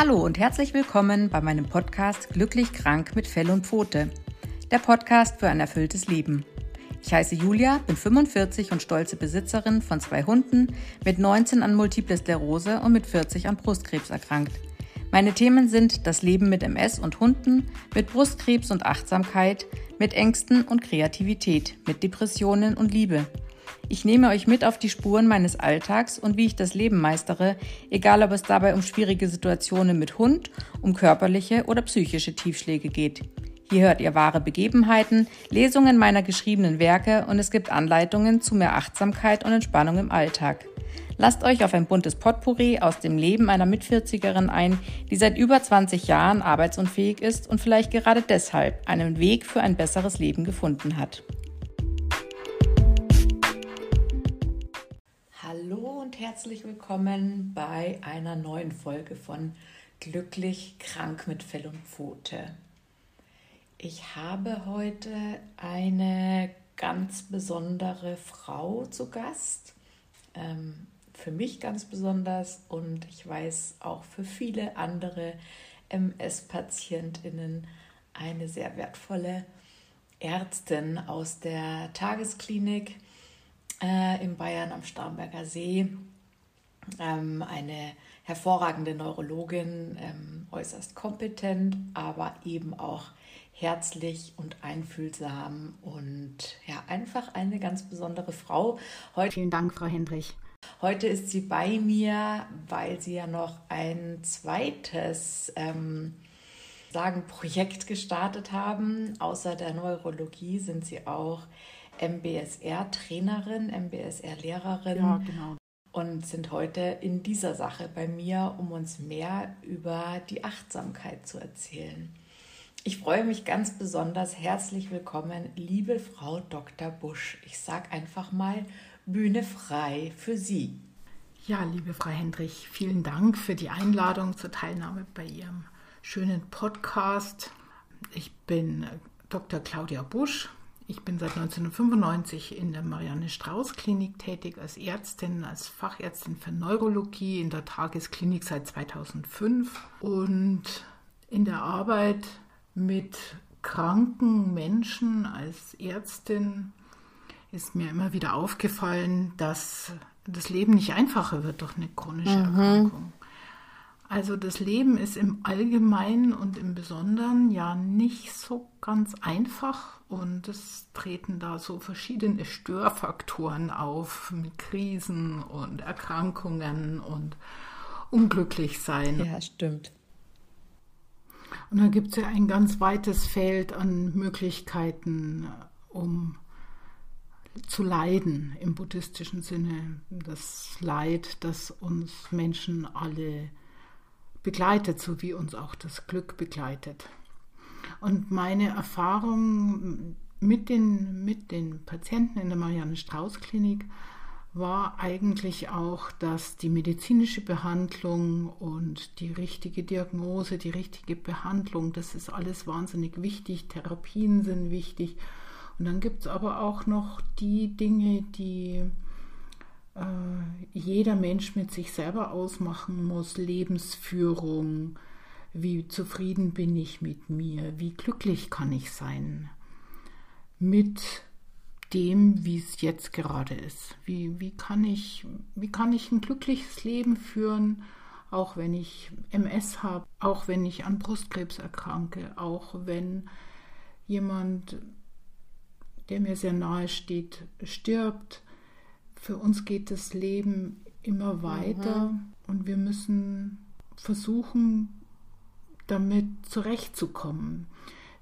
Hallo und herzlich willkommen bei meinem Podcast Glücklich krank mit Fell und Pfote. Der Podcast für ein erfülltes Leben. Ich heiße Julia, bin 45 und stolze Besitzerin von zwei Hunden, mit 19 an Multiple Sklerose und mit 40 an Brustkrebs erkrankt. Meine Themen sind das Leben mit MS und Hunden, mit Brustkrebs und Achtsamkeit, mit Ängsten und Kreativität, mit Depressionen und Liebe. Ich nehme euch mit auf die Spuren meines Alltags und wie ich das Leben meistere, egal ob es dabei um schwierige Situationen mit Hund, um körperliche oder psychische Tiefschläge geht. Hier hört ihr wahre Begebenheiten, Lesungen meiner geschriebenen Werke und es gibt Anleitungen zu mehr Achtsamkeit und Entspannung im Alltag. Lasst euch auf ein buntes Potpourri aus dem Leben einer Mitvierzigerin ein, die seit über 20 Jahren arbeitsunfähig ist und vielleicht gerade deshalb einen Weg für ein besseres Leben gefunden hat. Hallo und herzlich willkommen bei einer neuen Folge von Glücklich krank mit Fell und Pfote. Ich habe heute eine ganz besondere Frau zu Gast. Ähm, für mich ganz besonders und ich weiß auch für viele andere MS-PatientInnen eine sehr wertvolle Ärztin aus der Tagesklinik äh, in Bayern am Starnberger See. Ähm, eine hervorragende Neurologin, ähm, äußerst kompetent, aber eben auch herzlich und einfühlsam und ja, einfach eine ganz besondere Frau. Heute, Vielen Dank, Frau Hendrich. Heute ist sie bei mir, weil sie ja noch ein zweites ähm, sagen, Projekt gestartet haben. Außer der Neurologie sind sie auch MBSR-Trainerin, MBSR-Lehrerin. Ja, genau. Und sind heute in dieser Sache bei mir, um uns mehr über die Achtsamkeit zu erzählen. Ich freue mich ganz besonders. Herzlich willkommen, liebe Frau Dr. Busch. Ich sage einfach mal Bühne frei für Sie. Ja, liebe Frau Hendrich, vielen Dank für die Einladung zur Teilnahme bei Ihrem schönen Podcast. Ich bin Dr. Claudia Busch, ich bin seit 1995 in der Marianne Strauß Klinik tätig als Ärztin, als Fachärztin für Neurologie in der Tagesklinik seit 2005 und in der Arbeit mit kranken Menschen als Ärztin ist mir immer wieder aufgefallen, dass das Leben nicht einfacher wird durch eine chronische mhm. Erkrankung. Also das Leben ist im Allgemeinen und im Besonderen ja nicht so ganz einfach und es treten da so verschiedene Störfaktoren auf mit Krisen und Erkrankungen und unglücklich sein. Ja, stimmt. Und dann gibt es ja ein ganz weites Feld an Möglichkeiten, um zu leiden im buddhistischen Sinne. Das Leid, das uns Menschen alle begleitet, so wie uns auch das Glück begleitet. Und meine Erfahrung mit den, mit den Patienten in der Marianne Strauß Klinik war eigentlich auch, dass die medizinische Behandlung und die richtige Diagnose, die richtige Behandlung, das ist alles wahnsinnig wichtig. Therapien sind wichtig. Und dann gibt es aber auch noch die Dinge, die jeder Mensch mit sich selber ausmachen muss, Lebensführung, wie zufrieden bin ich mit mir, wie glücklich kann ich sein? Mit dem, wie es jetzt gerade ist. Wie, wie, kann ich, wie kann ich ein glückliches Leben führen, auch wenn ich MS habe, auch wenn ich an Brustkrebs erkranke, auch wenn jemand, der mir sehr nahe steht, stirbt, für uns geht das Leben immer weiter mhm. und wir müssen versuchen, damit zurechtzukommen.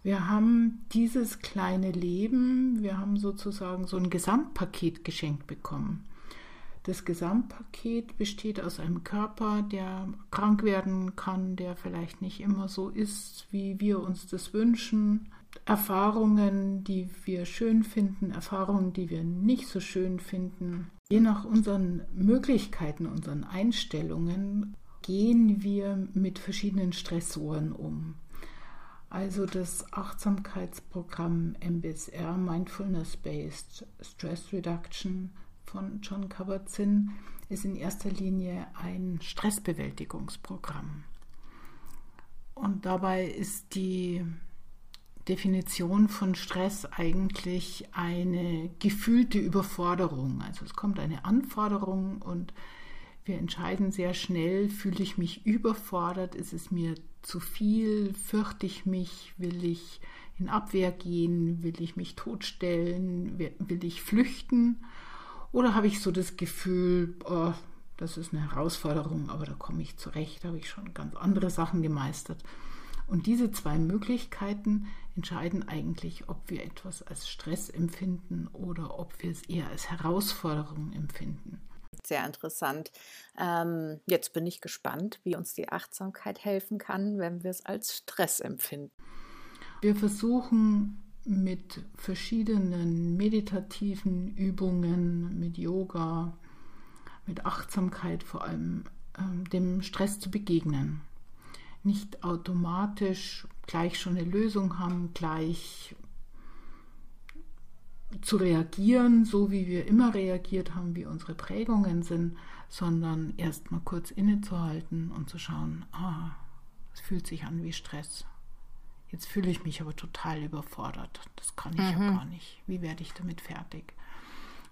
Wir haben dieses kleine Leben, wir haben sozusagen so ein Gesamtpaket geschenkt bekommen. Das Gesamtpaket besteht aus einem Körper, der krank werden kann, der vielleicht nicht immer so ist, wie wir uns das wünschen. Erfahrungen, die wir schön finden, Erfahrungen, die wir nicht so schön finden. Je nach unseren Möglichkeiten, unseren Einstellungen gehen wir mit verschiedenen Stressoren um. Also das Achtsamkeitsprogramm MBSR, Mindfulness Based Stress Reduction von John Kabat-Zinn, ist in erster Linie ein Stressbewältigungsprogramm. Und dabei ist die Definition von Stress eigentlich eine gefühlte Überforderung. Also es kommt eine Anforderung und wir entscheiden sehr schnell, fühle ich mich überfordert, ist es mir zu viel, fürchte ich mich, will ich in Abwehr gehen, will ich mich totstellen, will ich flüchten oder habe ich so das Gefühl, oh, das ist eine Herausforderung, aber da komme ich zurecht, da habe ich schon ganz andere Sachen gemeistert. Und diese zwei Möglichkeiten entscheiden eigentlich, ob wir etwas als Stress empfinden oder ob wir es eher als Herausforderung empfinden. Sehr interessant. Ähm, jetzt bin ich gespannt, wie uns die Achtsamkeit helfen kann, wenn wir es als Stress empfinden. Wir versuchen mit verschiedenen meditativen Übungen, mit Yoga, mit Achtsamkeit vor allem ähm, dem Stress zu begegnen. Nicht automatisch gleich schon eine Lösung haben, gleich zu reagieren, so wie wir immer reagiert haben, wie unsere Prägungen sind, sondern erst mal kurz innezuhalten und zu schauen, ah, es fühlt sich an wie Stress. Jetzt fühle ich mich aber total überfordert. Das kann ich mhm. ja gar nicht. Wie werde ich damit fertig?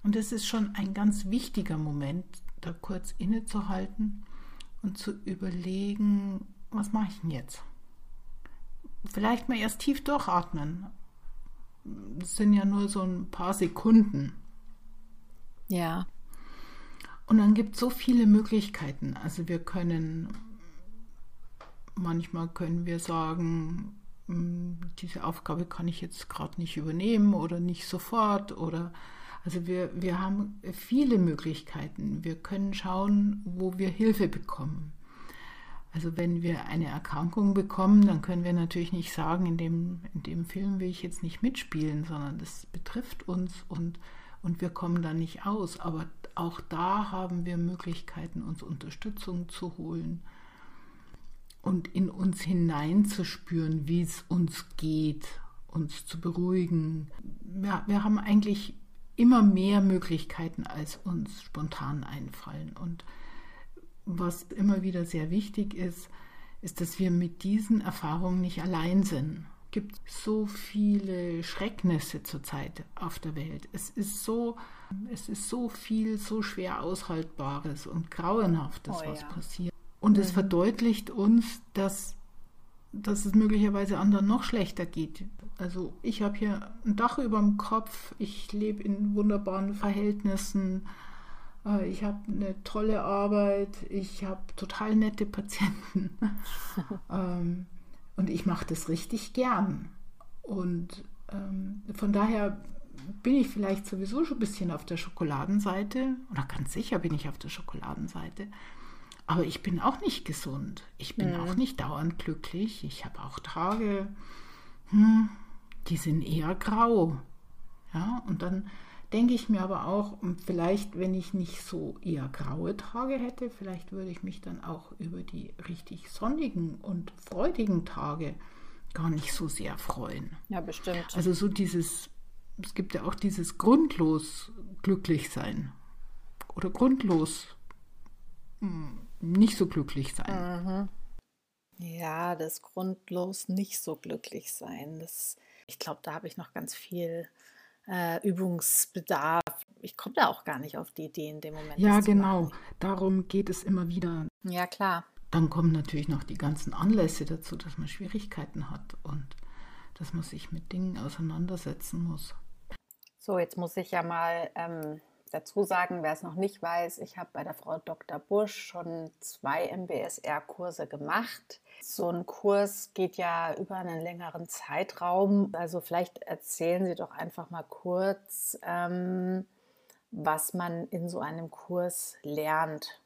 Und es ist schon ein ganz wichtiger Moment, da kurz innezuhalten und zu überlegen, was mache ich denn jetzt? Vielleicht mal erst tief durchatmen. Das sind ja nur so ein paar Sekunden. Ja. Und dann gibt es so viele Möglichkeiten. Also wir können, manchmal können wir sagen, hm, diese Aufgabe kann ich jetzt gerade nicht übernehmen oder nicht sofort oder also wir, wir haben viele Möglichkeiten. Wir können schauen, wo wir Hilfe bekommen. Also wenn wir eine Erkrankung bekommen, dann können wir natürlich nicht sagen, in dem, in dem Film will ich jetzt nicht mitspielen, sondern das betrifft uns und, und wir kommen da nicht aus. Aber auch da haben wir Möglichkeiten, uns Unterstützung zu holen und in uns hineinzuspüren, wie es uns geht, uns zu beruhigen. Ja, wir haben eigentlich immer mehr Möglichkeiten, als uns spontan einfallen. Und was immer wieder sehr wichtig ist, ist, dass wir mit diesen Erfahrungen nicht allein sind. Es gibt so viele Schrecknisse zurzeit auf der Welt. Es ist so, es ist so viel, so schwer aushaltbares und grauenhaftes, oh, was ja. passiert. Und mhm. es verdeutlicht uns, dass, dass es möglicherweise anderen noch schlechter geht. Also ich habe hier ein Dach über dem Kopf, ich lebe in wunderbaren Verhältnissen, ich habe eine tolle Arbeit, ich habe total nette Patienten ähm, und ich mache das richtig gern. Und ähm, von daher bin ich vielleicht sowieso schon ein bisschen auf der Schokoladenseite, oder ganz sicher bin ich auf der Schokoladenseite. Aber ich bin auch nicht gesund. Ich bin mhm. auch nicht dauernd glücklich. Ich habe auch Tage, hm, die sind eher grau. Ja, und dann denke ich mir aber auch, vielleicht, wenn ich nicht so eher graue Tage hätte, vielleicht würde ich mich dann auch über die richtig sonnigen und freudigen Tage gar nicht so sehr freuen. Ja, bestimmt. Also so dieses, es gibt ja auch dieses grundlos glücklich sein oder grundlos hm, nicht so glücklich sein. Mhm. Ja, das grundlos nicht so glücklich sein. Das, ich glaube, da habe ich noch ganz viel äh, Übungsbedarf. Ich komme da auch gar nicht auf die Idee in dem Moment. Ja, genau. Darum geht es immer wieder. Ja, klar. Dann kommen natürlich noch die ganzen Anlässe dazu, dass man Schwierigkeiten hat und dass man sich mit Dingen auseinandersetzen muss. So, jetzt muss ich ja mal ähm, dazu sagen, wer es noch nicht weiß, ich habe bei der Frau Dr. Busch schon zwei MBSR-Kurse gemacht. So ein Kurs geht ja über einen längeren Zeitraum. Also vielleicht erzählen Sie doch einfach mal kurz, ähm, was man in so einem Kurs lernt.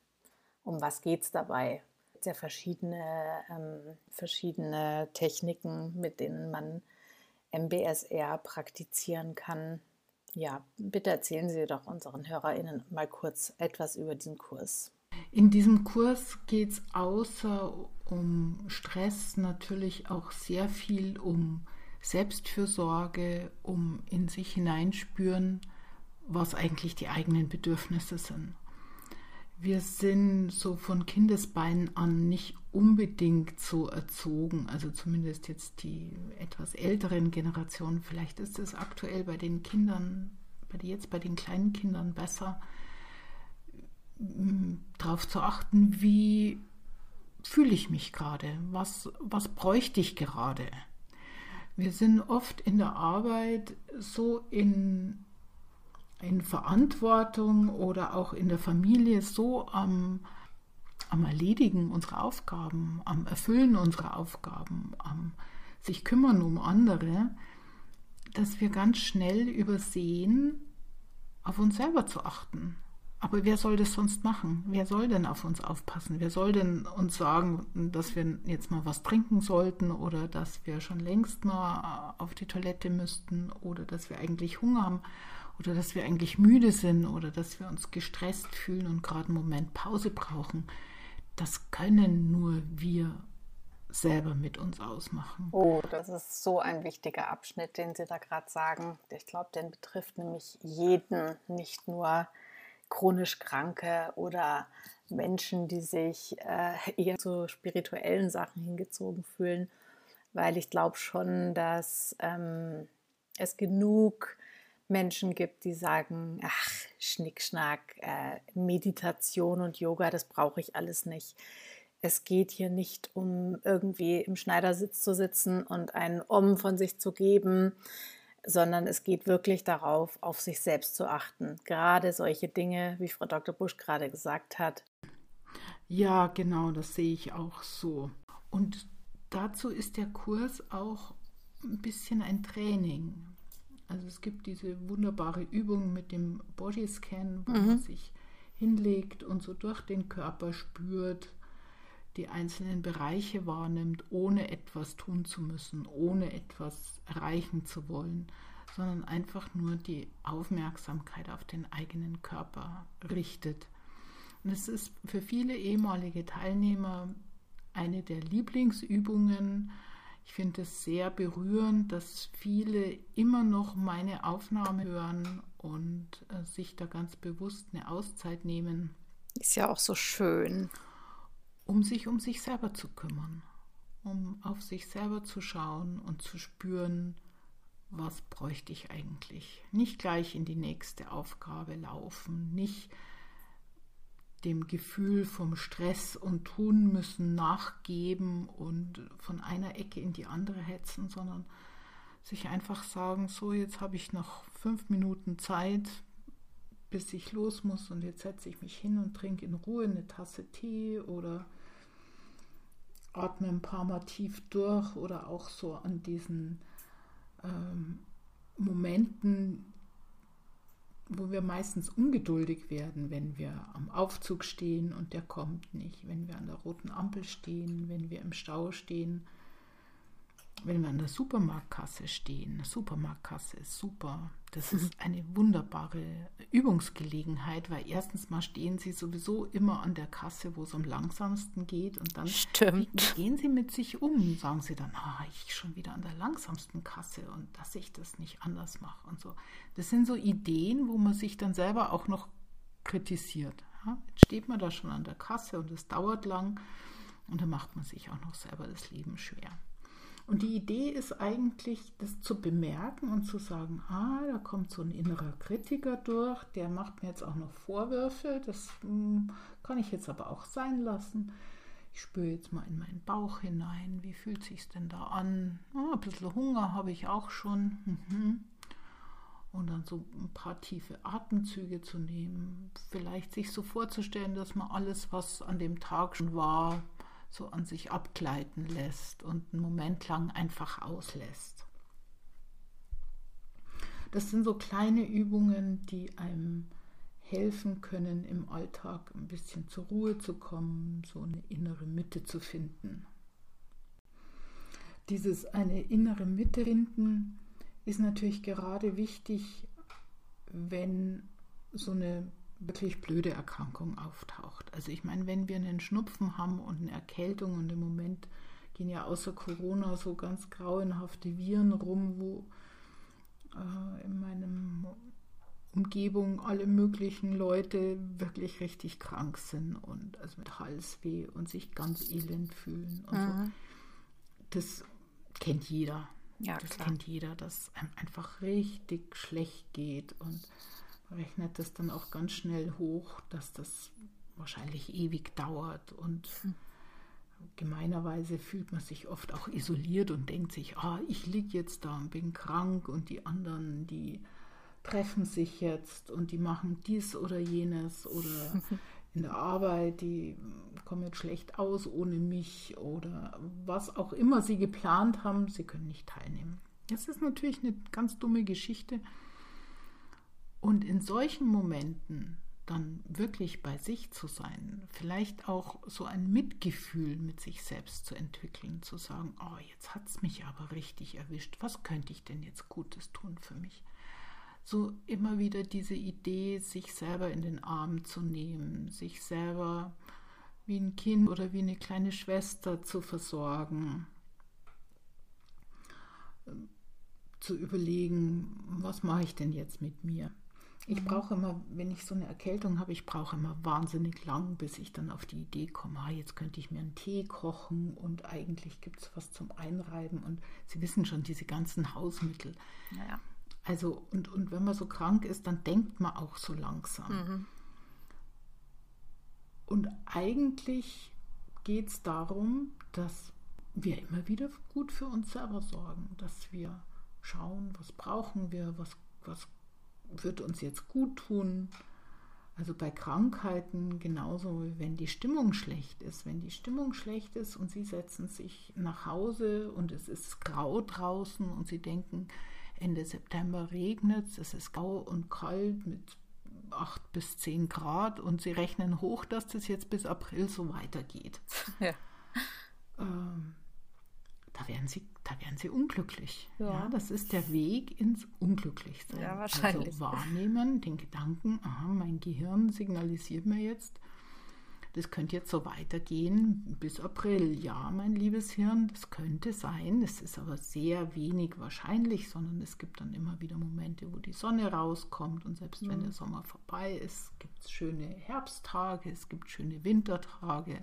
Um was geht es dabei? Es ja verschiedene, ähm, verschiedene Techniken, mit denen man MBSR praktizieren kann. Ja, bitte erzählen Sie doch unseren HörerInnen mal kurz etwas über diesen Kurs. In diesem Kurs geht es außer um Stress natürlich auch sehr viel um Selbstfürsorge, um in sich hineinspüren, was eigentlich die eigenen Bedürfnisse sind. Wir sind so von Kindesbeinen an nicht unbedingt so erzogen, also zumindest jetzt die etwas älteren Generationen. Vielleicht ist es aktuell bei den Kindern, bei jetzt bei den kleinen Kindern besser, darauf zu achten, wie fühle ich mich gerade, was, was bräuchte ich gerade. Wir sind oft in der Arbeit so in, in Verantwortung oder auch in der Familie so am, am Erledigen unserer Aufgaben, am Erfüllen unserer Aufgaben, am sich kümmern um andere, dass wir ganz schnell übersehen, auf uns selber zu achten. Aber wer soll das sonst machen? Wer soll denn auf uns aufpassen? Wer soll denn uns sagen, dass wir jetzt mal was trinken sollten oder dass wir schon längst mal auf die Toilette müssten oder dass wir eigentlich Hunger haben oder dass wir eigentlich müde sind oder dass wir uns gestresst fühlen und gerade einen Moment Pause brauchen? Das können nur wir selber mit uns ausmachen. Oh, das ist so ein wichtiger Abschnitt, den Sie da gerade sagen. Ich glaube, den betrifft nämlich jeden, nicht nur chronisch Kranke oder Menschen, die sich äh, eher zu spirituellen Sachen hingezogen fühlen, weil ich glaube schon, dass ähm, es genug Menschen gibt, die sagen, ach, Schnickschnack, äh, Meditation und Yoga, das brauche ich alles nicht. Es geht hier nicht um irgendwie im Schneidersitz zu sitzen und einen Om von sich zu geben, sondern es geht wirklich darauf, auf sich selbst zu achten. Gerade solche Dinge, wie Frau Dr. Busch gerade gesagt hat. Ja, genau, das sehe ich auch so. Und dazu ist der Kurs auch ein bisschen ein Training. Also es gibt diese wunderbare Übung mit dem Bodyscan, wo mhm. man sich hinlegt und so durch den Körper spürt, die einzelnen Bereiche wahrnimmt, ohne etwas tun zu müssen, ohne etwas erreichen zu wollen, sondern einfach nur die Aufmerksamkeit auf den eigenen Körper richtet. Und es ist für viele ehemalige Teilnehmer eine der Lieblingsübungen. Ich finde es sehr berührend, dass viele immer noch meine Aufnahme hören und äh, sich da ganz bewusst eine Auszeit nehmen. Ist ja auch so schön um sich um sich selber zu kümmern, um auf sich selber zu schauen und zu spüren, was bräuchte ich eigentlich. Nicht gleich in die nächste Aufgabe laufen, nicht dem Gefühl vom Stress und tun müssen nachgeben und von einer Ecke in die andere hetzen, sondern sich einfach sagen, so jetzt habe ich noch fünf Minuten Zeit, bis ich los muss und jetzt setze ich mich hin und trinke in Ruhe eine Tasse Tee oder atme ein paar Mal tief durch oder auch so an diesen ähm, Momenten, wo wir meistens ungeduldig werden, wenn wir am Aufzug stehen und der kommt nicht, wenn wir an der roten Ampel stehen, wenn wir im Stau stehen wenn wir an der Supermarktkasse stehen, Supermarktkasse ist super. Das ist eine wunderbare Übungsgelegenheit, weil erstens mal stehen Sie sowieso immer an der Kasse, wo es am langsamsten geht. Und dann Stimmt. gehen Sie mit sich um. Sagen Sie dann, ah, ich schon wieder an der langsamsten Kasse und dass ich das nicht anders mache und so. Das sind so Ideen, wo man sich dann selber auch noch kritisiert. Jetzt steht man da schon an der Kasse und es dauert lang und dann macht man sich auch noch selber das Leben schwer. Und die Idee ist eigentlich, das zu bemerken und zu sagen, ah, da kommt so ein innerer Kritiker durch, der macht mir jetzt auch noch Vorwürfe, das hm, kann ich jetzt aber auch sein lassen. Ich spüre jetzt mal in meinen Bauch hinein, wie fühlt sich denn da an? Oh, ein bisschen Hunger habe ich auch schon. Mhm. Und dann so ein paar tiefe Atemzüge zu nehmen, vielleicht sich so vorzustellen, dass man alles, was an dem Tag schon war, so an sich abgleiten lässt und einen Moment lang einfach auslässt. Das sind so kleine Übungen, die einem helfen können, im Alltag ein bisschen zur Ruhe zu kommen, so eine innere Mitte zu finden. Dieses eine innere Mitte finden ist natürlich gerade wichtig, wenn so eine wirklich blöde Erkrankung auftaucht. Also ich meine, wenn wir einen Schnupfen haben und eine Erkältung und im Moment gehen ja außer Corona so ganz grauenhafte Viren rum, wo äh, in meinem Umgebung alle möglichen Leute wirklich richtig krank sind und also mit Halsweh und sich ganz elend fühlen und mhm. so. Das kennt jeder. Ja, das klar. kennt jeder, dass einem einfach richtig schlecht geht und rechnet das dann auch ganz schnell hoch, dass das wahrscheinlich ewig dauert und mhm. gemeinerweise fühlt man sich oft auch isoliert und denkt sich, ah, ich liege jetzt da und bin krank und die anderen, die treffen sich jetzt und die machen dies oder jenes oder in der Arbeit, die kommen jetzt schlecht aus ohne mich oder was auch immer sie geplant haben, sie können nicht teilnehmen. Das ist natürlich eine ganz dumme Geschichte. Und in solchen Momenten dann wirklich bei sich zu sein, vielleicht auch so ein Mitgefühl mit sich selbst zu entwickeln, zu sagen, oh, jetzt hat es mich aber richtig erwischt, was könnte ich denn jetzt Gutes tun für mich? so immer wieder diese Idee, sich selber in den Arm zu nehmen, sich selber wie ein Kind oder wie eine kleine Schwester zu versorgen, ähm, zu überlegen, was mache ich denn jetzt mit mir? Ich mhm. brauche immer, wenn ich so eine Erkältung habe, ich brauche immer wahnsinnig lang, bis ich dann auf die Idee komme, ah, jetzt könnte ich mir einen Tee kochen und eigentlich gibt es was zum Einreiben und Sie wissen schon, diese ganzen Hausmittel. Naja. Also, und, und wenn man so krank ist, dann denkt man auch so langsam. Mhm. Und eigentlich geht es darum, dass wir immer wieder gut für uns selber sorgen, dass wir schauen, was brauchen wir, was, was wird uns jetzt gut tun. Also bei Krankheiten genauso, wie wenn die Stimmung schlecht ist. Wenn die Stimmung schlecht ist und Sie setzen sich nach Hause und es ist grau draußen und Sie denken, Ende September regnet es, es ist grau und kalt mit 8 bis 10 Grad und sie rechnen hoch, dass das jetzt bis April so weitergeht. Ja. Ähm, da werden sie, da werden sie unglücklich. Ja. ja. das ist der Weg ins Unglücklichsein. Ja, wahrscheinlich. Also wahrnehmen, den Gedanken, aha, mein Gehirn signalisiert mir jetzt, das könnte jetzt so weitergehen bis April. Ja, mein liebes Hirn, das könnte sein. Es ist aber sehr wenig wahrscheinlich, sondern es gibt dann immer wieder Momente, wo die Sonne rauskommt. Und selbst mhm. wenn der Sommer vorbei ist, gibt es schöne Herbsttage, es gibt schöne Wintertage.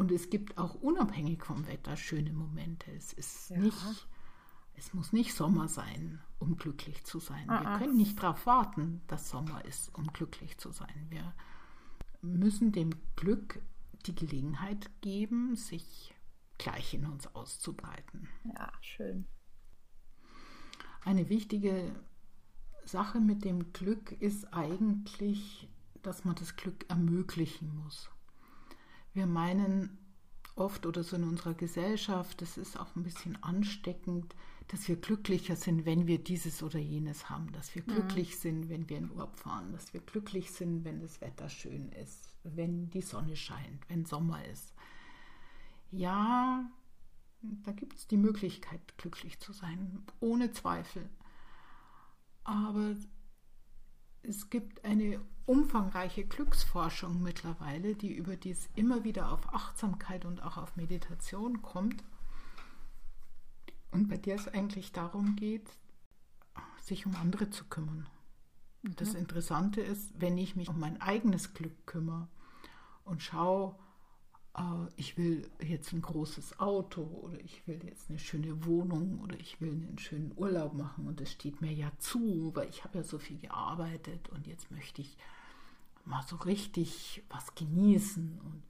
Und es gibt auch unabhängig vom Wetter schöne Momente. Es ist ja. nicht, es muss nicht Sommer sein, um glücklich zu sein. Ah, Wir können nicht darauf warten, dass Sommer ist, um glücklich zu sein. Wir müssen dem Glück die Gelegenheit geben, sich gleich in uns auszubreiten. Ja, schön. Eine wichtige Sache mit dem Glück ist eigentlich, dass man das Glück ermöglichen muss. Wir meinen oft oder so in unserer Gesellschaft, das ist auch ein bisschen ansteckend, dass wir glücklicher sind, wenn wir dieses oder jenes haben, dass wir mhm. glücklich sind, wenn wir in Urlaub fahren, dass wir glücklich sind, wenn das Wetter schön ist, wenn die Sonne scheint, wenn Sommer ist. Ja, da gibt es die Möglichkeit, glücklich zu sein, ohne Zweifel. Aber es gibt eine umfangreiche Glücksforschung mittlerweile, die über dies immer wieder auf Achtsamkeit und auch auf Meditation kommt und bei der es eigentlich darum geht, sich um andere zu kümmern. Das Interessante ist, wenn ich mich um mein eigenes Glück kümmere und schaue, ich will jetzt ein großes Auto oder ich will jetzt eine schöne Wohnung oder ich will einen schönen Urlaub machen und es steht mir ja zu, weil ich habe ja so viel gearbeitet und jetzt möchte ich mal so richtig was genießen und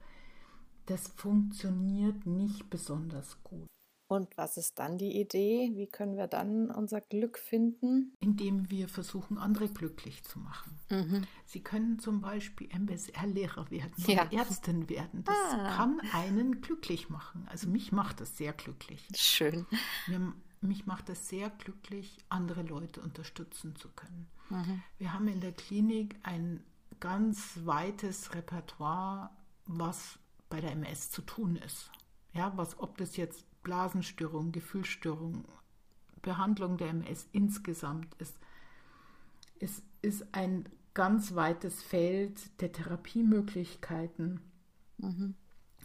das funktioniert nicht besonders gut. Und was ist dann die Idee? Wie können wir dann unser Glück finden? Indem wir versuchen, andere glücklich zu machen. Mhm. Sie können zum Beispiel MBSR-Lehrer werden ja. oder Ärztin werden. Das ah. kann einen glücklich machen. Also mich macht das sehr glücklich. Schön. Mir, mich macht es sehr glücklich, andere Leute unterstützen zu können. Mhm. Wir haben in der Klinik ein ganz weites Repertoire, was bei der MS zu tun ist. Ja, was, ob das jetzt Blasenstörung, Gefühlsstörung, Behandlung der MS insgesamt ist, es ist ein ganz weites Feld der Therapiemöglichkeiten. Mhm.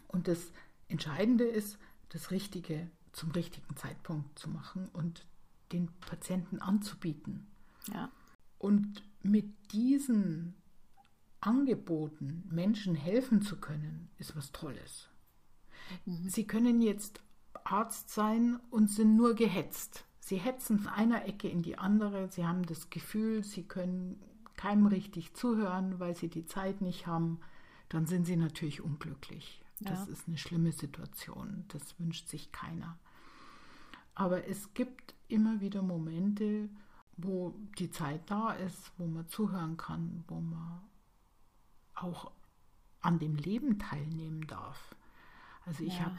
Und das Entscheidende ist, das Richtige zum richtigen Zeitpunkt zu machen und den Patienten anzubieten. Ja. Und mit diesen Angeboten Menschen helfen zu können, ist was Tolles. Mhm. Sie können jetzt Arzt sein und sind nur gehetzt. Sie hetzen von einer Ecke in die andere. Sie haben das Gefühl, sie können keinem richtig zuhören, weil sie die Zeit nicht haben. Dann sind sie natürlich unglücklich. Ja. Das ist eine schlimme Situation. Das wünscht sich keiner. Aber es gibt immer wieder Momente, wo die Zeit da ist, wo man zuhören kann, wo man auch an dem Leben teilnehmen darf. Also ich ja. habe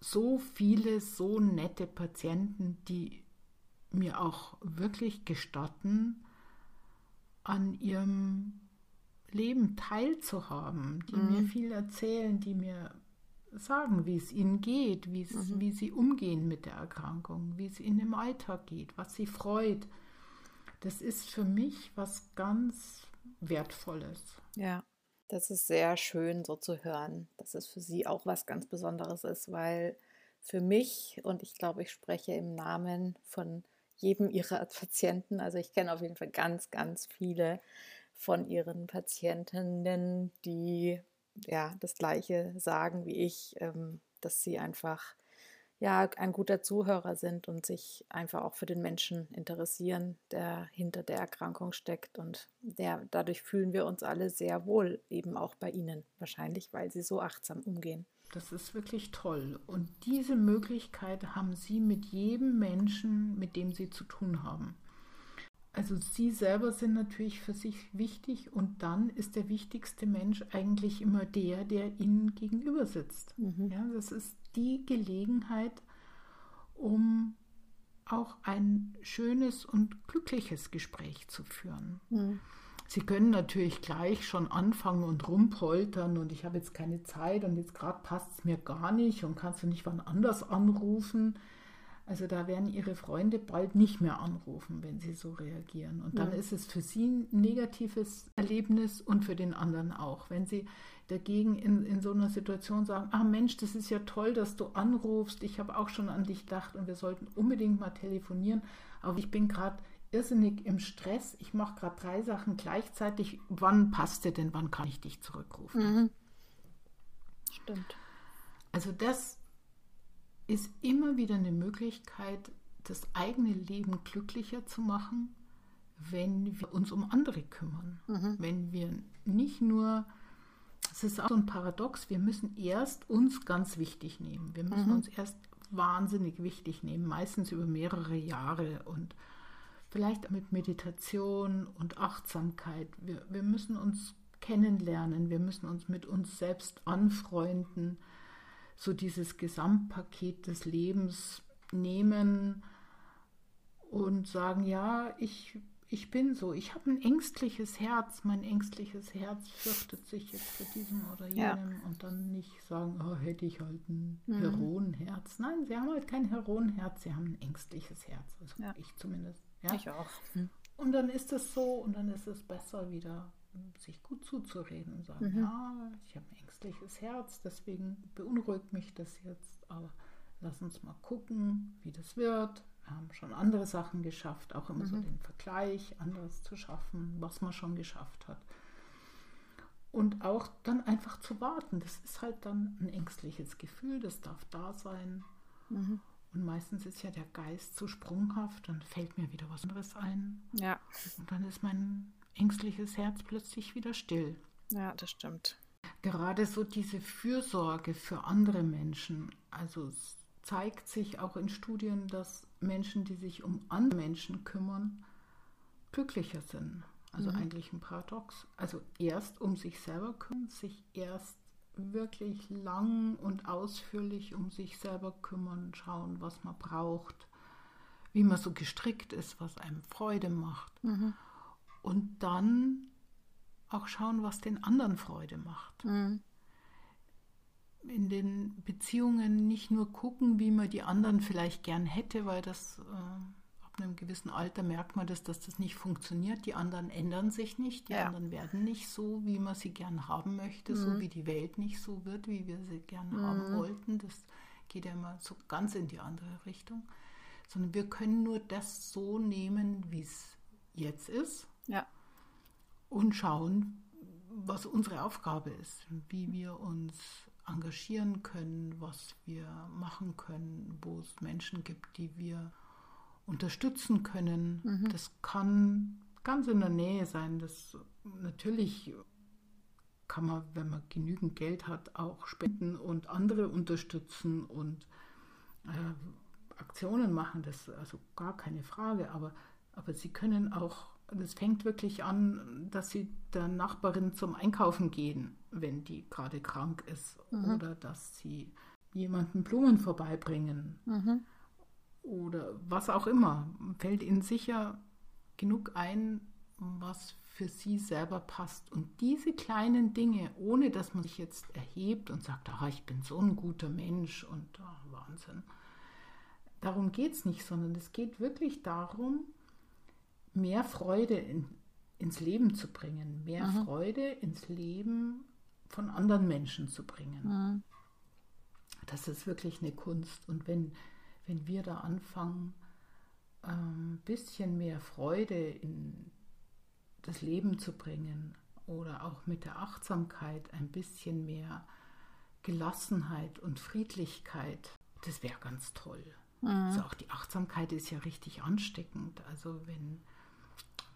so viele, so nette Patienten, die mir auch wirklich gestatten, an ihrem Leben teilzuhaben, die mhm. mir viel erzählen, die mir sagen, wie es ihnen geht, mhm. wie sie umgehen mit der Erkrankung, wie es ihnen im Alltag geht, was sie freut. Das ist für mich was ganz Wertvolles. Ja. Das ist sehr schön so zu hören, dass es für Sie auch was ganz Besonderes ist, weil für mich, und ich glaube, ich spreche im Namen von jedem Ihrer Patienten, also ich kenne auf jeden Fall ganz, ganz viele von Ihren Patientinnen, die ja das Gleiche sagen wie ich, ähm, dass sie einfach ja ein guter Zuhörer sind und sich einfach auch für den Menschen interessieren, der hinter der Erkrankung steckt. Und der, dadurch fühlen wir uns alle sehr wohl, eben auch bei Ihnen, wahrscheinlich, weil Sie so achtsam umgehen. Das ist wirklich toll. Und diese Möglichkeit haben Sie mit jedem Menschen, mit dem Sie zu tun haben. Also Sie selber sind natürlich für sich wichtig und dann ist der wichtigste Mensch eigentlich immer der, der Ihnen gegenüber sitzt. Mhm. Ja, das ist die Gelegenheit, um auch ein schönes und glückliches Gespräch zu führen. Mhm. Sie können natürlich gleich schon anfangen und rumpoltern und ich habe jetzt keine Zeit und jetzt gerade passt es mir gar nicht und kannst du nicht wann anders anrufen. Also da werden ihre Freunde bald nicht mehr anrufen, wenn sie so reagieren. Und dann ja. ist es für sie ein negatives Erlebnis und für den anderen auch. Wenn sie dagegen in, in so einer Situation sagen, ah Mensch, das ist ja toll, dass du anrufst, ich habe auch schon an dich gedacht und wir sollten unbedingt mal telefonieren, aber ich bin gerade irrsinnig im Stress, ich mache gerade drei Sachen gleichzeitig, wann passt dir denn, wann kann ich dich zurückrufen? Mhm. Stimmt. Also das ist immer wieder eine Möglichkeit, das eigene Leben glücklicher zu machen, wenn wir uns um andere kümmern. Mhm. Wenn wir nicht nur, es ist auch so ein Paradox, wir müssen erst uns ganz wichtig nehmen. Wir müssen mhm. uns erst wahnsinnig wichtig nehmen, meistens über mehrere Jahre und vielleicht mit Meditation und Achtsamkeit. Wir, wir müssen uns kennenlernen, wir müssen uns mit uns selbst anfreunden so dieses Gesamtpaket des Lebens nehmen und sagen, ja, ich, ich bin so, ich habe ein ängstliches Herz, mein ängstliches Herz fürchtet sich jetzt vor diesem oder jenem ja. und dann nicht sagen, oh, hätte ich halt ein mhm. Heroenherz. Nein, sie haben halt kein Heroenherz, sie haben ein ängstliches Herz, also ja. ich zumindest. Ja? Ich auch. Mhm. Und dann ist es so und dann ist es besser wieder sich gut zuzureden und sagen, mhm. ja, ich habe ein ängstliches Herz, deswegen beunruhigt mich das jetzt, aber lass uns mal gucken, wie das wird. Wir haben schon andere Sachen geschafft, auch immer mhm. so den Vergleich, anderes zu schaffen, was man schon geschafft hat. Und auch dann einfach zu warten. Das ist halt dann ein ängstliches Gefühl, das darf da sein. Mhm. Und meistens ist ja der Geist zu sprunghaft, dann fällt mir wieder was anderes ein. Ja. Und dann ist mein ängstliches Herz plötzlich wieder still. Ja, das stimmt. Gerade so diese Fürsorge für andere Menschen, also es zeigt sich auch in Studien, dass Menschen, die sich um andere Menschen kümmern, glücklicher sind. Also mhm. eigentlich ein Paradox. Also erst um sich selber kümmern, sich erst wirklich lang und ausführlich um sich selber kümmern, schauen, was man braucht, wie man so gestrickt ist, was einem Freude macht. Mhm und dann auch schauen, was den anderen Freude macht. Mhm. In den Beziehungen nicht nur gucken, wie man die anderen vielleicht gern hätte, weil das äh, ab einem gewissen Alter merkt man, dass, dass das nicht funktioniert. Die anderen ändern sich nicht, die ja. anderen werden nicht so, wie man sie gern haben möchte, mhm. so wie die Welt nicht so wird, wie wir sie gern mhm. haben wollten. Das geht ja immer so ganz in die andere Richtung. Sondern wir können nur das so nehmen, wie es jetzt ist Ja. Und schauen, was unsere Aufgabe ist, wie wir uns engagieren können, was wir machen können, wo es Menschen gibt, die wir unterstützen können. Mhm. Das kann ganz in der Nähe sein. Das natürlich kann man, wenn man genügend Geld hat, auch spenden und andere unterstützen und äh, Aktionen machen. Das ist also gar keine Frage. Aber, aber sie können auch, das fängt wirklich an, dass sie der Nachbarin zum Einkaufen gehen, wenn die gerade krank ist. Mhm. Oder dass sie jemanden Blumen vorbeibringen. Mhm. Oder was auch immer. Fällt ihnen sicher genug ein, was für sie selber passt. Und diese kleinen Dinge, ohne dass man sich jetzt erhebt und sagt, ah, ich bin so ein guter Mensch und oh, Wahnsinn. Darum geht es nicht, sondern es geht wirklich darum, mehr Freude in, ins Leben zu bringen, mehr mhm. Freude ins Leben von anderen Menschen zu bringen. Mhm. Das ist wirklich eine Kunst. Und wenn, wenn wir da anfangen, ein ähm, bisschen mehr Freude in das Leben zu bringen oder auch mit der Achtsamkeit ein bisschen mehr Gelassenheit und Friedlichkeit, das wäre ganz toll. Mhm. Also auch die Achtsamkeit ist ja richtig ansteckend. Also wenn,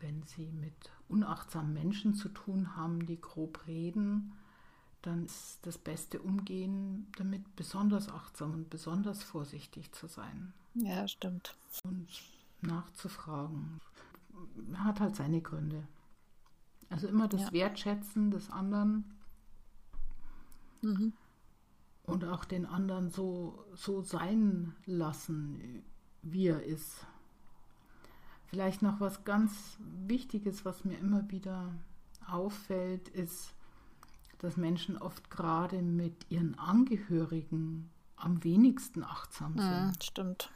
wenn Sie mit unachtsamen Menschen zu tun haben, die grob reden, dann ist das beste Umgehen damit besonders achtsam und besonders vorsichtig zu sein. Ja, stimmt. Und nachzufragen. Hat halt seine Gründe. Also immer das ja. Wertschätzen des anderen mhm. und auch den anderen so, so sein lassen, wie er ist. Vielleicht noch was ganz Wichtiges, was mir immer wieder auffällt, ist, dass Menschen oft gerade mit ihren Angehörigen am wenigsten achtsam sind. Ja, stimmt.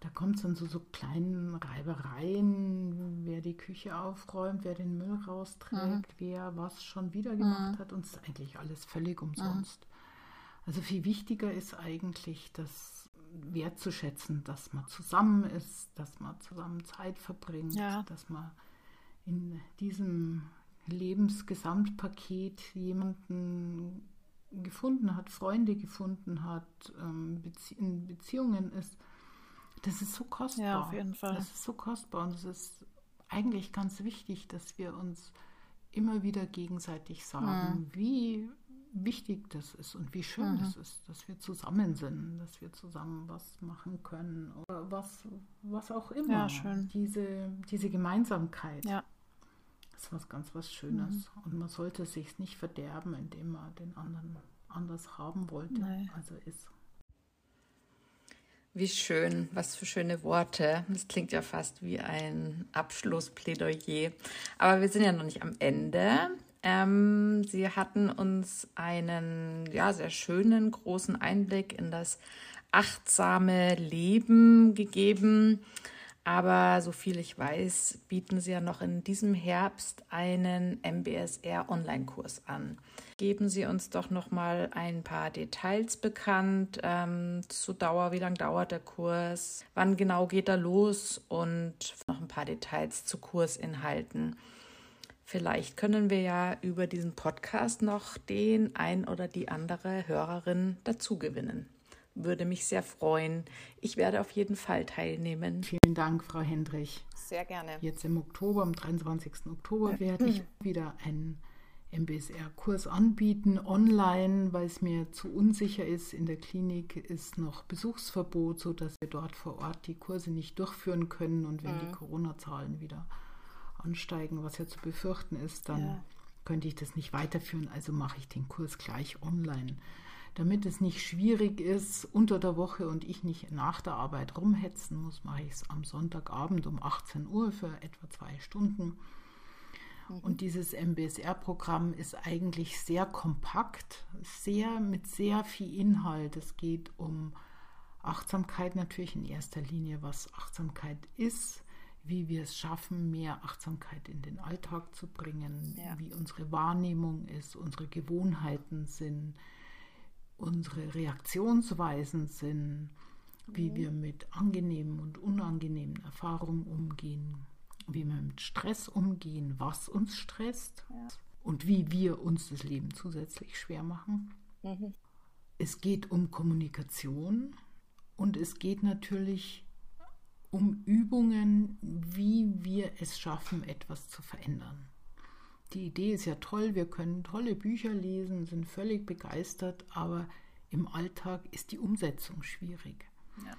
Da kommt es dann zu so kleinen Reibereien, wer die Küche aufräumt, wer den Müll rausträgt, mhm. wer was schon wieder gemacht mhm. hat. Und es ist eigentlich alles völlig umsonst. Mhm. Also viel wichtiger ist eigentlich, das wertzuschätzen, dass man zusammen ist, dass man zusammen Zeit verbringt, ja. dass man in diesem Lebensgesamtpaket jemanden gefunden hat, Freunde gefunden hat, ähm, in Beziehungen ist das ist so kostbar. Ja, auf jeden Fall. Das ist so kostbar und es ist eigentlich ganz wichtig, dass wir uns immer wieder gegenseitig sagen, mhm. wie wichtig das ist und wie schön mhm. das ist, dass wir zusammen sind, dass wir zusammen was machen können oder was, was auch immer. Ja, schön. Diese, diese Gemeinsamkeit. Ja. ist was ganz was Schönes. Mhm. Und man sollte sich nicht verderben, indem man den anderen anders haben wollte, Nein. als er ist. Wie schön, was für schöne Worte. Das klingt ja fast wie ein Abschlussplädoyer. Aber wir sind ja noch nicht am Ende. Ähm, Sie hatten uns einen ja, sehr schönen, großen Einblick in das achtsame Leben gegeben. Aber so viel ich weiß, bieten Sie ja noch in diesem Herbst einen MBSR Online-Kurs an. Geben Sie uns doch noch mal ein paar Details bekannt ähm, zur Dauer, wie lange dauert der Kurs, wann genau geht er los und noch ein paar Details zu Kursinhalten. Vielleicht können wir ja über diesen Podcast noch den ein oder die andere Hörerin dazu gewinnen würde mich sehr freuen. Ich werde auf jeden Fall teilnehmen. Vielen Dank, Frau Hendrich. Sehr gerne. Jetzt im Oktober, am 23. Oktober, werde ich wieder einen MBSR-Kurs anbieten, online, weil es mir zu unsicher ist. In der Klinik ist noch Besuchsverbot, sodass wir dort vor Ort die Kurse nicht durchführen können. Und wenn mhm. die Corona-Zahlen wieder ansteigen, was ja zu befürchten ist, dann ja. könnte ich das nicht weiterführen. Also mache ich den Kurs gleich online damit es nicht schwierig ist unter der Woche und ich nicht nach der Arbeit rumhetzen muss, mache ich es am Sonntagabend um 18 Uhr für etwa zwei Stunden. Mhm. Und dieses MBSR-Programm ist eigentlich sehr kompakt, sehr mit sehr viel Inhalt. Es geht um Achtsamkeit natürlich in erster Linie, was Achtsamkeit ist, wie wir es schaffen, mehr Achtsamkeit in den Alltag zu bringen, ja. wie unsere Wahrnehmung ist, unsere Gewohnheiten sind, unsere Reaktionsweisen sind, wie mhm. wir mit angenehmen und unangenehmen Erfahrungen umgehen, wie wir mit Stress umgehen, was uns stresst ja. und wie wir uns das Leben zusätzlich schwer machen. Mhm. Es geht um Kommunikation und es geht natürlich um Übungen, wie wir es schaffen, etwas zu verändern. Die Idee ist ja toll, wir können tolle Bücher lesen, sind völlig begeistert, aber im Alltag ist die Umsetzung schwierig. Ja,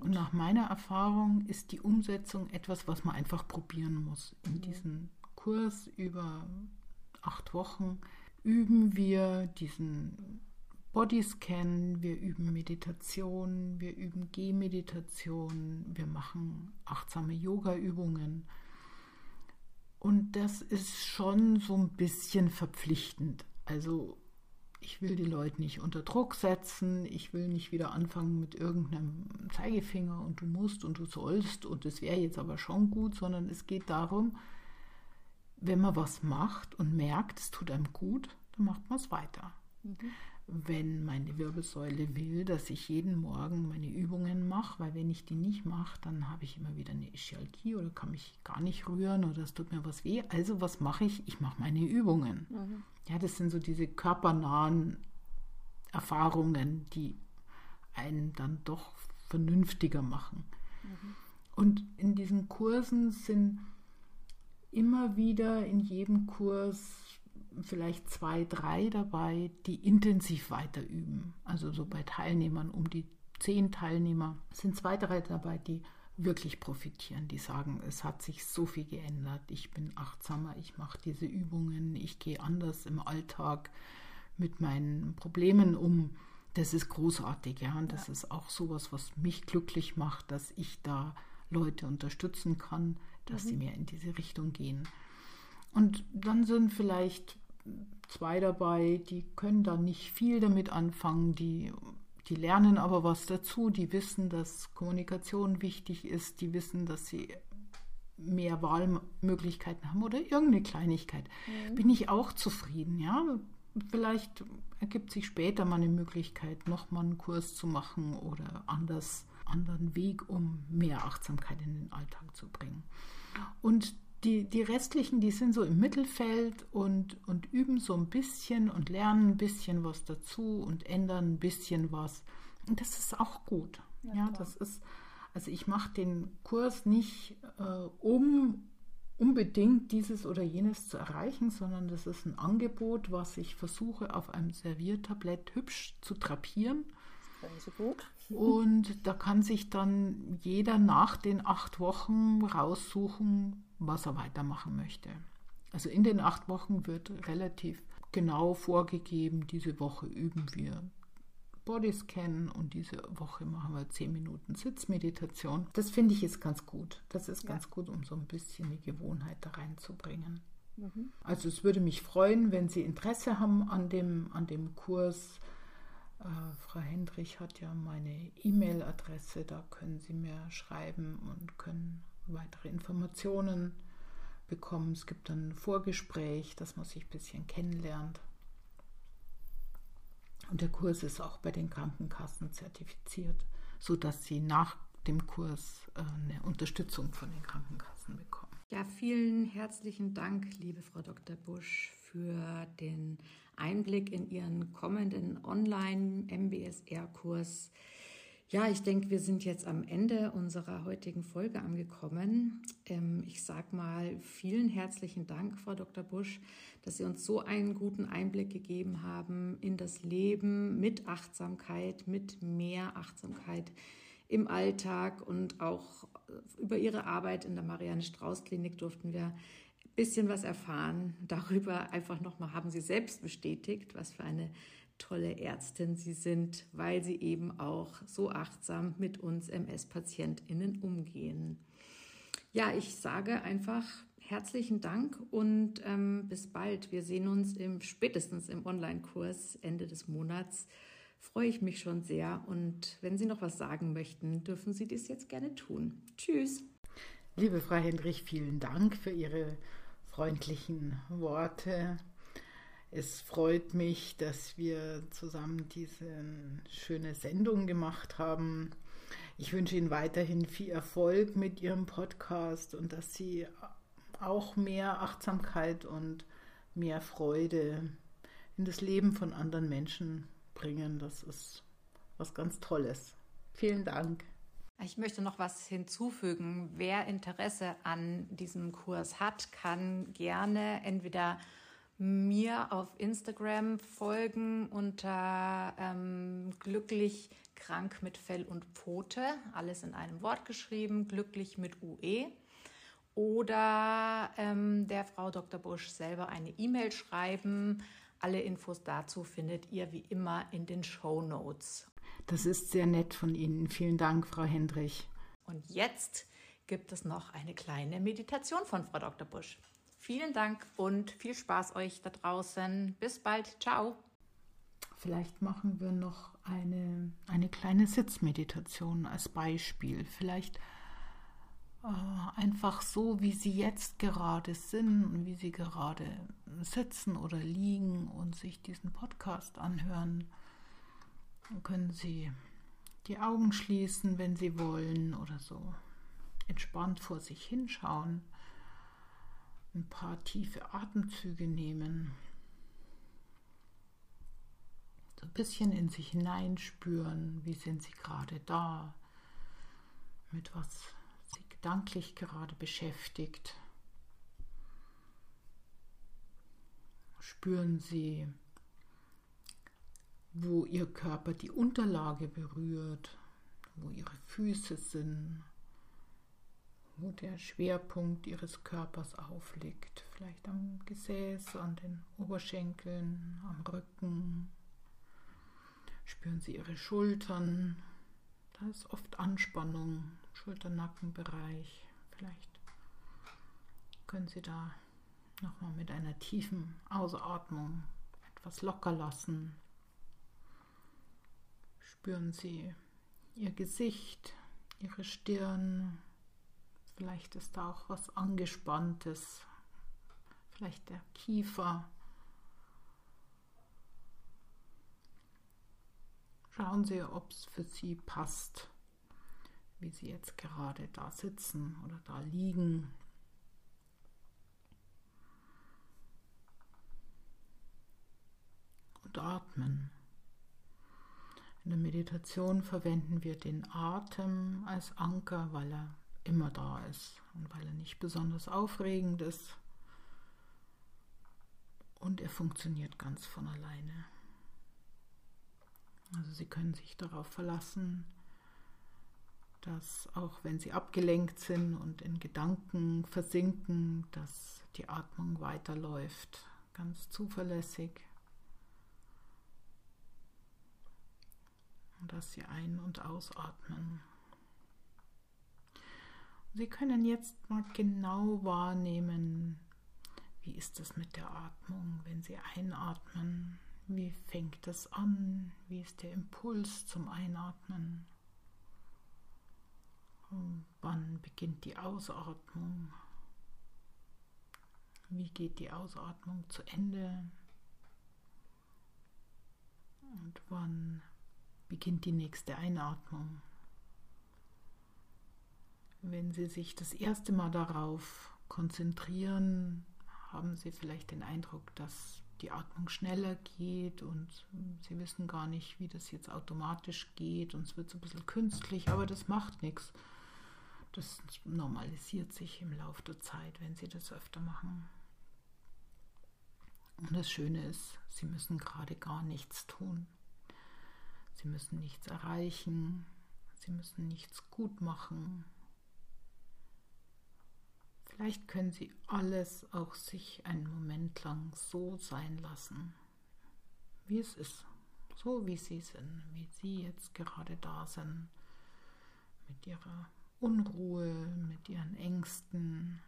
und nach meiner Erfahrung ist die Umsetzung etwas, was man einfach probieren muss. In mhm. diesem Kurs über acht Wochen üben wir diesen Bodyscan, wir üben Meditation, wir üben Gehmeditation, wir machen achtsame Yoga-Übungen. Und das ist schon so ein bisschen verpflichtend. Also ich will die Leute nicht unter Druck setzen, ich will nicht wieder anfangen mit irgendeinem Zeigefinger und du musst und du sollst und es wäre jetzt aber schon gut, sondern es geht darum, wenn man was macht und merkt, es tut einem gut, dann macht man es weiter. Mhm wenn meine Wirbelsäule will, dass ich jeden Morgen meine Übungen mache, weil wenn ich die nicht mache, dann habe ich immer wieder eine Ischialgie oder kann mich gar nicht rühren oder es tut mir was weh. Also was mache ich? Ich mache meine Übungen. Mhm. Ja, das sind so diese körpernahen Erfahrungen, die einen dann doch vernünftiger machen. Mhm. Und in diesen Kursen sind immer wieder in jedem Kurs vielleicht zwei, drei dabei, die intensiv weiter üben. Also so bei Teilnehmern um die zehn Teilnehmer sind zwei, drei dabei, die wirklich profitieren, die sagen, es hat sich so viel geändert, ich bin achtsamer, ich mache diese Übungen, ich gehe anders im Alltag mit meinen Problemen um. Das ist großartig, ja, und das ja. ist auch sowas, was mich glücklich macht, dass ich da Leute unterstützen kann, dass mhm. sie mehr in diese Richtung gehen. Und dann sind vielleicht zwei dabei, die können da nicht viel damit anfangen, die, die lernen aber was dazu, die wissen, dass Kommunikation wichtig ist, die wissen, dass sie mehr Wahlmöglichkeiten haben oder irgendeine Kleinigkeit. Mhm. Bin ich auch zufrieden, ja. Vielleicht ergibt sich später mal eine Möglichkeit, nochmal einen Kurs zu machen oder anders anderen Weg, um mehr Achtsamkeit in den Alltag zu bringen. Und die, die restlichen, die sind so im Mittelfeld und, und üben so ein bisschen und lernen ein bisschen was dazu und ändern ein bisschen was. Und das ist auch gut. Ja, ja das ist, also ich mache den Kurs nicht, äh, um unbedingt dieses oder jenes zu erreichen, sondern das ist ein Angebot, was ich versuche auf einem Serviertablett hübsch zu drapieren. Und da kann sich dann jeder nach den acht Wochen raussuchen, was er weitermachen möchte. Also in den acht Wochen wird relativ genau vorgegeben, diese Woche üben wir Bodyscan und diese Woche machen wir zehn Minuten Sitzmeditation. Das finde ich ist ganz gut. Das ist ja. ganz gut, um so ein bisschen die Gewohnheit da reinzubringen. Mhm. Also es würde mich freuen, wenn Sie Interesse haben an dem, an dem Kurs. Äh, Frau Hendrich hat ja meine E-Mail-Adresse, da können Sie mir schreiben und können weitere Informationen bekommen. Es gibt ein Vorgespräch, dass man sich ein bisschen kennenlernt. Und der Kurs ist auch bei den Krankenkassen zertifiziert, sodass sie nach dem Kurs äh, eine Unterstützung von den Krankenkassen bekommen. Ja, vielen herzlichen Dank, liebe Frau Dr. Busch, für den Einblick in Ihren kommenden Online-MBSR-Kurs ja, ich denke, wir sind jetzt am Ende unserer heutigen Folge angekommen. Ähm, ich sage mal vielen herzlichen Dank, Frau Dr. Busch, dass Sie uns so einen guten Einblick gegeben haben in das Leben mit Achtsamkeit, mit mehr Achtsamkeit im Alltag und auch über Ihre Arbeit in der Marianne Strauß Klinik durften wir ein bisschen was erfahren. Darüber einfach nochmal haben Sie selbst bestätigt, was für eine tolle Ärztin Sie sind, weil Sie eben auch so achtsam mit uns MS-PatientInnen umgehen. Ja, ich sage einfach herzlichen Dank und ähm, bis bald. Wir sehen uns im, spätestens im Online-Kurs Ende des Monats. Freue ich mich schon sehr. Und wenn Sie noch was sagen möchten, dürfen Sie dies jetzt gerne tun. Tschüss. Liebe Frau Hendrich, vielen Dank für Ihre freundlichen Worte. Es freut mich, dass wir zusammen diese schöne Sendung gemacht haben. Ich wünsche Ihnen weiterhin viel Erfolg mit Ihrem Podcast und dass Sie auch mehr Achtsamkeit und mehr Freude in das Leben von anderen Menschen bringen. Das ist was ganz Tolles. Vielen Dank. Ich möchte noch was hinzufügen. Wer Interesse an diesem Kurs hat, kann gerne entweder mir auf Instagram folgen unter ähm, glücklich krank mit Fell und Pfote, alles in einem Wort geschrieben, glücklich mit UE. Oder ähm, der Frau Dr. Busch selber eine E-Mail schreiben. Alle Infos dazu findet ihr wie immer in den Show Notes. Das ist sehr nett von Ihnen. Vielen Dank, Frau Hendrich. Und jetzt gibt es noch eine kleine Meditation von Frau Dr. Busch. Vielen Dank und viel Spaß euch da draußen. Bis bald. Ciao. Vielleicht machen wir noch eine, eine kleine Sitzmeditation als Beispiel. Vielleicht äh, einfach so, wie Sie jetzt gerade sind und wie Sie gerade sitzen oder liegen und sich diesen Podcast anhören. Dann können Sie die Augen schließen, wenn Sie wollen, oder so entspannt vor sich hinschauen. Ein paar tiefe Atemzüge nehmen. So ein bisschen in sich hineinspüren, wie sind Sie gerade da, mit was Sie gedanklich gerade beschäftigt. Spüren Sie wo ihr Körper die Unterlage berührt, wo ihre Füße sind, wo der Schwerpunkt ihres Körpers aufliegt, vielleicht am Gesäß, an den Oberschenkeln, am Rücken. Spüren Sie Ihre Schultern, da ist oft Anspannung, Schulter-Nackenbereich. Vielleicht können Sie da nochmal mit einer tiefen Ausatmung etwas locker lassen, Spüren Sie Ihr Gesicht, Ihre Stirn. Vielleicht ist da auch was Angespanntes. Vielleicht der Kiefer. Schauen Sie, ob es für Sie passt, wie Sie jetzt gerade da sitzen oder da liegen. Und atmen. In der Meditation verwenden wir den Atem als Anker, weil er immer da ist und weil er nicht besonders aufregend ist. Und er funktioniert ganz von alleine. Also Sie können sich darauf verlassen, dass auch wenn Sie abgelenkt sind und in Gedanken versinken, dass die Atmung weiterläuft, ganz zuverlässig. und dass Sie ein- und ausatmen. Sie können jetzt mal genau wahrnehmen, wie ist es mit der Atmung, wenn Sie einatmen, wie fängt es an, wie ist der Impuls zum Einatmen, und wann beginnt die Ausatmung, wie geht die Ausatmung zu Ende? Und wann beginnt die nächste Einatmung. Wenn Sie sich das erste Mal darauf konzentrieren, haben Sie vielleicht den Eindruck, dass die Atmung schneller geht und Sie wissen gar nicht, wie das jetzt automatisch geht und es wird so ein bisschen künstlich, aber das macht nichts. Das normalisiert sich im Laufe der Zeit, wenn Sie das öfter machen. Und das Schöne ist, Sie müssen gerade gar nichts tun. Sie müssen nichts erreichen, sie müssen nichts gut machen. Vielleicht können Sie alles auch sich einen Moment lang so sein lassen, wie es ist, so wie Sie sind, wie Sie jetzt gerade da sind, mit Ihrer Unruhe, mit Ihren Ängsten,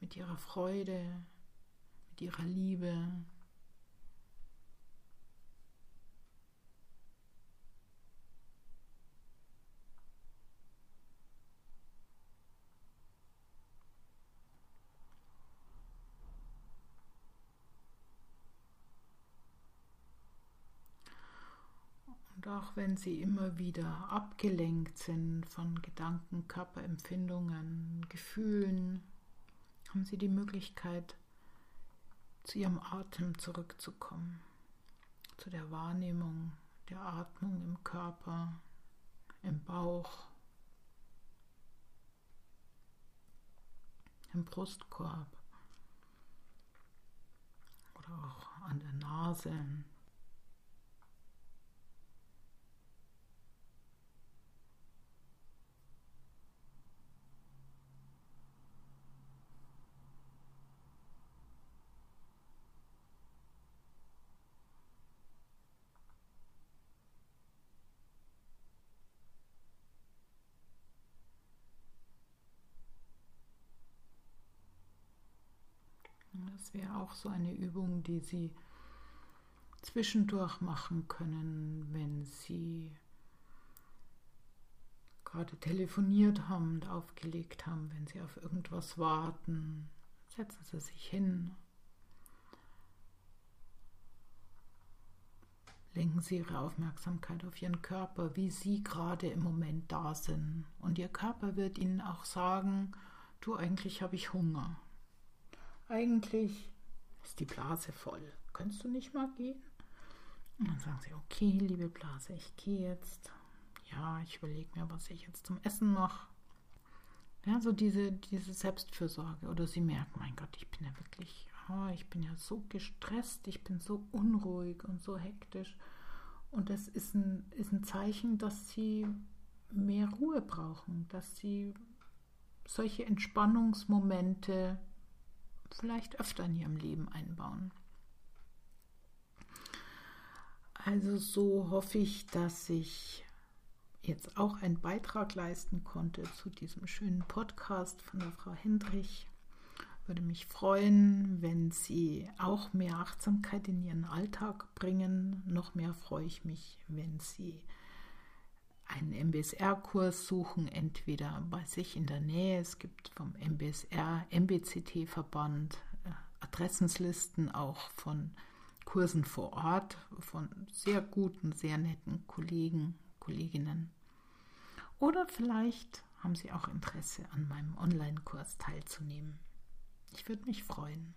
mit Ihrer Freude, mit Ihrer Liebe, Und auch wenn Sie immer wieder abgelenkt sind von Gedanken, Körperempfindungen, Gefühlen, haben Sie die Möglichkeit, zu Ihrem Atem zurückzukommen, zu der Wahrnehmung der Atmung im Körper, im Bauch, im Brustkorb oder auch an der Nase. Das wäre auch so eine Übung, die Sie zwischendurch machen können, wenn Sie gerade telefoniert haben und aufgelegt haben, wenn Sie auf irgendwas warten. Setzen Sie sich hin. Lenken Sie Ihre Aufmerksamkeit auf Ihren Körper, wie Sie gerade im Moment da sind. Und Ihr Körper wird Ihnen auch sagen, du eigentlich habe ich Hunger. Eigentlich ist die Blase voll. Könntest du nicht mal gehen? Und dann sagen sie, okay, liebe Blase, ich gehe jetzt. Ja, ich überlege mir, was ich jetzt zum Essen mache. Ja, so diese, diese Selbstfürsorge. Oder sie merken, mein Gott, ich bin ja wirklich, oh, ich bin ja so gestresst, ich bin so unruhig und so hektisch. Und das ist ein, ist ein Zeichen, dass sie mehr Ruhe brauchen, dass sie solche Entspannungsmomente vielleicht öfter in ihrem Leben einbauen. Also so hoffe ich, dass ich jetzt auch einen Beitrag leisten konnte zu diesem schönen Podcast von der Frau Hendrich. Würde mich freuen, wenn Sie auch mehr Achtsamkeit in Ihren Alltag bringen. Noch mehr freue ich mich, wenn Sie einen MBSR-Kurs suchen, entweder bei sich in der Nähe, es gibt vom MBSR, MBCT-Verband äh, Adressenslisten auch von Kursen vor Ort, von sehr guten, sehr netten Kollegen, Kolleginnen. Oder vielleicht haben Sie auch Interesse an meinem Online-Kurs teilzunehmen. Ich würde mich freuen.